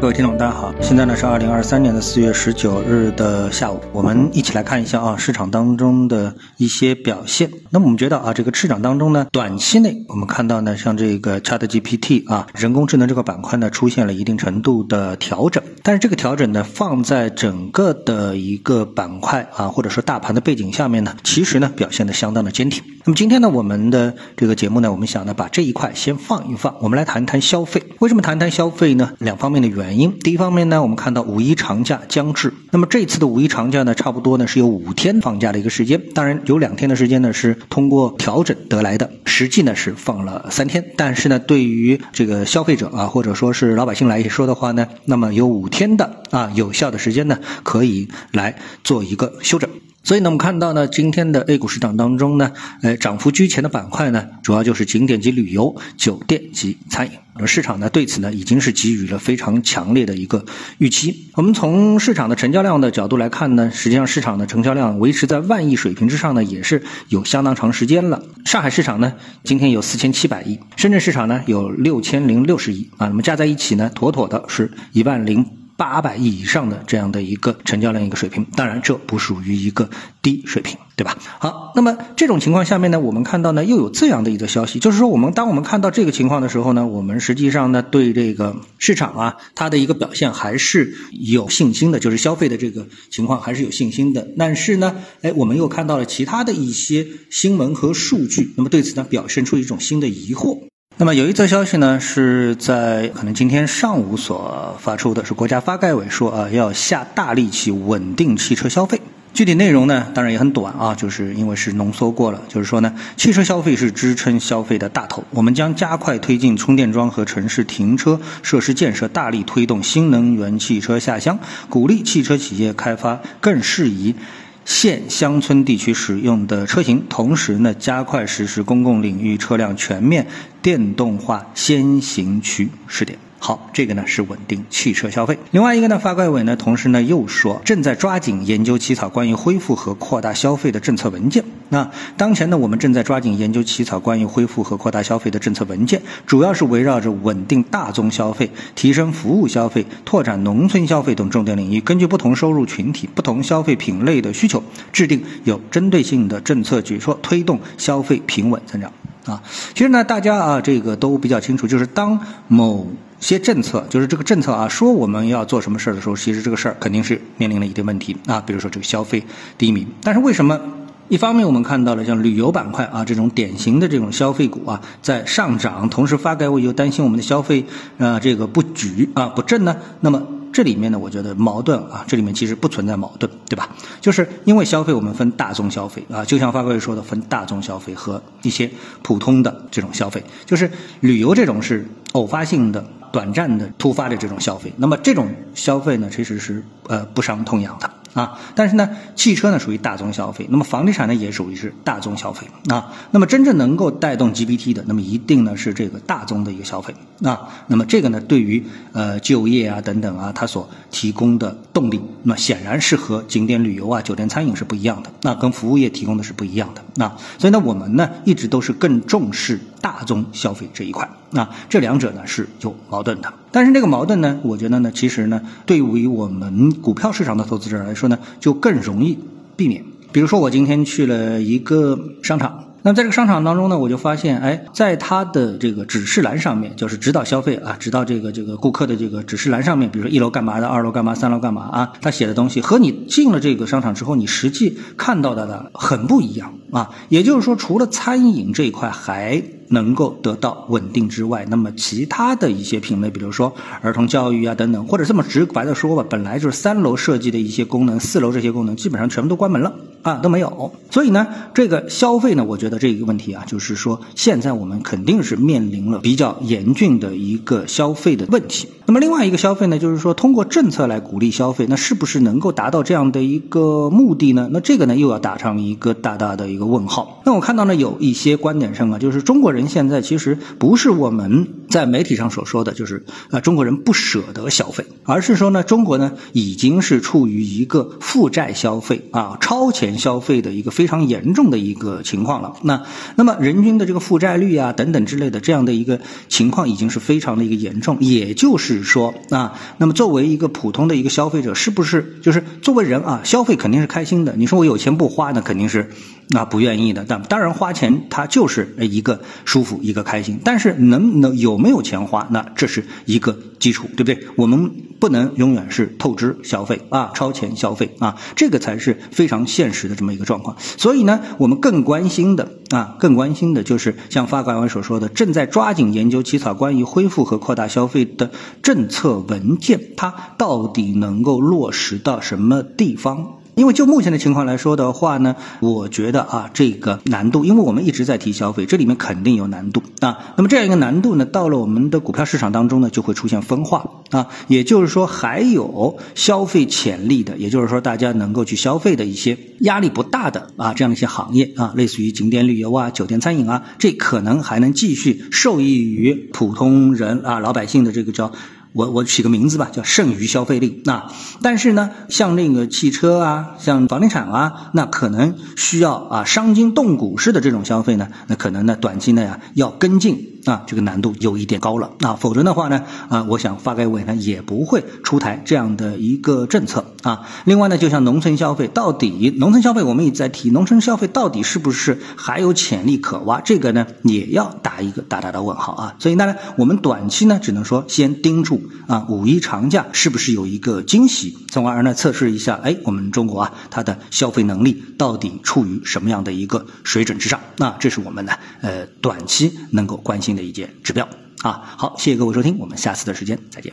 各位听众，大家好，现在呢是二零二三年的四月十九日的下午，我们一起来看一下啊市场当中的一些表现。那么我们觉得啊这个市场当中呢，短期内我们看到呢，像这个 Chat GPT 啊人工智能这个板块呢出现了一定程度的调整，但是这个调整呢放在整个的一个板块啊或者说大盘的背景下面呢，其实呢表现的相当的坚挺。那么今天呢我们的这个节目呢，我们想呢把这一块先放一放，我们来谈一谈消费。为什么谈谈消费呢？两方面的原。原因，第一方面呢，我们看到五一长假将至，那么这次的五一长假呢，差不多呢是有五天放假的一个时间，当然有两天的时间呢是通过调整得来的，实际呢是放了三天，但是呢对于这个消费者啊或者说是老百姓来说的话呢，那么有五天的啊有效的时间呢可以来做一个休整。所以呢，我们看到呢，今天的 A 股市场当中呢，呃，涨幅居前的板块呢，主要就是景点及旅游、酒店及餐饮。而市场呢，对此呢，已经是给予了非常强烈的一个预期。我们从市场的成交量的角度来看呢，实际上市场的成交量维持在万亿水平之上呢，也是有相当长时间了。上海市场呢，今天有四千七百亿，深圳市场呢有六千零六十亿啊，那么加在一起呢，妥妥的是一万零。八百亿以上的这样的一个成交量一个水平，当然这不属于一个低水平，对吧？好，那么这种情况下面呢，我们看到呢又有这样的一个消息，就是说我们当我们看到这个情况的时候呢，我们实际上呢对这个市场啊它的一个表现还是有信心的，就是消费的这个情况还是有信心的。但是呢，哎，我们又看到了其他的一些新闻和数据，那么对此呢表现出一种新的疑惑。那么有一则消息呢，是在可能今天上午所发出的，是国家发改委说啊，要下大力气稳定汽车消费。具体内容呢，当然也很短啊，就是因为是浓缩过了，就是说呢，汽车消费是支撑消费的大头，我们将加快推进充电桩和城市停车设施建设，大力推动新能源汽车下乡，鼓励汽车企业开发更适宜。县乡村地区使用的车型，同时呢，加快实施公共领域车辆全面电动化先行区试点。好，这个呢是稳定汽车消费。另外一个呢，发改委呢，同时呢又说，正在抓紧研究起草关于恢复和扩大消费的政策文件。那当前呢，我们正在抓紧研究起草关于恢复和扩大消费的政策文件，主要是围绕着稳定大宗消费、提升服务消费、拓展农村消费等重点领域，根据不同收入群体、不同消费品类的需求，制定有针对性的政策举措，推动消费平稳增长。啊，其实呢，大家啊，这个都比较清楚，就是当某些政策，就是这个政策啊，说我们要做什么事儿的时候，其实这个事儿肯定是面临了一定问题啊。比如说这个消费低迷，但是为什么一方面我们看到了像旅游板块啊这种典型的这种消费股啊在上涨，同时发改委又担心我们的消费啊这个不举啊不振呢？那么。这里面呢，我觉得矛盾啊，这里面其实不存在矛盾，对吧？就是因为消费我们分大宗消费啊，就像发改委说的，分大宗消费和一些普通的这种消费，就是旅游这种是偶发性的、短暂的、突发的这种消费，那么这种消费呢，其实是呃不伤痛痒的。啊，但是呢，汽车呢属于大宗消费，那么房地产呢也属于是大宗消费啊。那么真正能够带动 GPT 的，那么一定呢是这个大宗的一个消费啊。那么这个呢对于呃就业啊等等啊，它所提供的动力，那显然是和景点旅游啊、酒店餐饮是不一样的，那跟服务业提供的是不一样的。那所以呢，我们呢一直都是更重视大宗消费这一块。那这两者呢是有矛盾的。但是这个矛盾呢，我觉得呢，其实呢，对于我们股票市场的投资者来说呢，就更容易避免。比如说，我今天去了一个商场。那么在这个商场当中呢，我就发现，哎，在它的这个指示栏上面，就是指导消费啊，指导这个这个顾客的这个指示栏上面，比如说一楼干嘛的，二楼干嘛，三楼干嘛啊，他写的东西和你进了这个商场之后，你实际看到的呢很不一样啊。也就是说，除了餐饮这一块还能够得到稳定之外，那么其他的一些品类，比如说儿童教育啊等等，或者这么直白的说吧，本来就是三楼设计的一些功能，四楼这些功能基本上全部都关门了啊，都没有。所以呢，这个消费呢，我觉得这个问题啊，就是说现在我们肯定是面临了比较严峻的一个消费的问题。那么另外一个消费呢，就是说通过政策来鼓励消费，那是不是能够达到这样的一个目的呢？那这个呢，又要打上一个大大的一个问号。那我看到呢，有一些观点上啊，就是中国人。现在其实不是我们在媒体上所说的就是啊，中国人不舍得消费，而是说呢，中国呢已经是处于一个负债消费啊、超前消费的一个非常严重的一个情况了。那那么人均的这个负债率啊等等之类的这样的一个情况已经是非常的一个严重。也就是说啊，那么作为一个普通的一个消费者，是不是就是作为人啊，消费肯定是开心的。你说我有钱不花，那肯定是啊不愿意的。但当然花钱它就是一个舒服一个开心，但是能能有。没有钱花，那这是一个基础，对不对？我们不能永远是透支消费啊，超前消费啊，这个才是非常现实的这么一个状况。所以呢，我们更关心的啊，更关心的就是像发改委所说的，正在抓紧研究起草关于恢复和扩大消费的政策文件，它到底能够落实到什么地方？因为就目前的情况来说的话呢，我觉得啊，这个难度，因为我们一直在提消费，这里面肯定有难度啊。那么这样一个难度呢，到了我们的股票市场当中呢，就会出现分化啊。也就是说，还有消费潜力的，也就是说大家能够去消费的一些压力不大的啊，这样的一些行业啊，类似于景点旅游啊、酒店餐饮啊，这可能还能继续受益于普通人啊、老百姓的这个叫。我我起个名字吧，叫剩余消费力。那但是呢，像那个汽车啊，像房地产啊，那可能需要啊伤筋动骨式的这种消费呢，那可能呢短期内啊要跟进。啊，这个难度有一点高了。那否则的话呢，啊，我想发改委呢也不会出台这样的一个政策啊。另外呢，就像农村消费，到底农村消费我们一直在提，农村消费到底是不是还有潜力可挖？这个呢也要打一个大大的问号啊。所以呢，我们短期呢只能说先盯住啊，五一长假是不是有一个惊喜，从而呢测试一下，哎，我们中国啊它的消费能力到底处于什么样的一个水准之上？那这是我们呢呃短期能够关心。的一件指标啊，好，谢谢各位收听，我们下次的时间再见。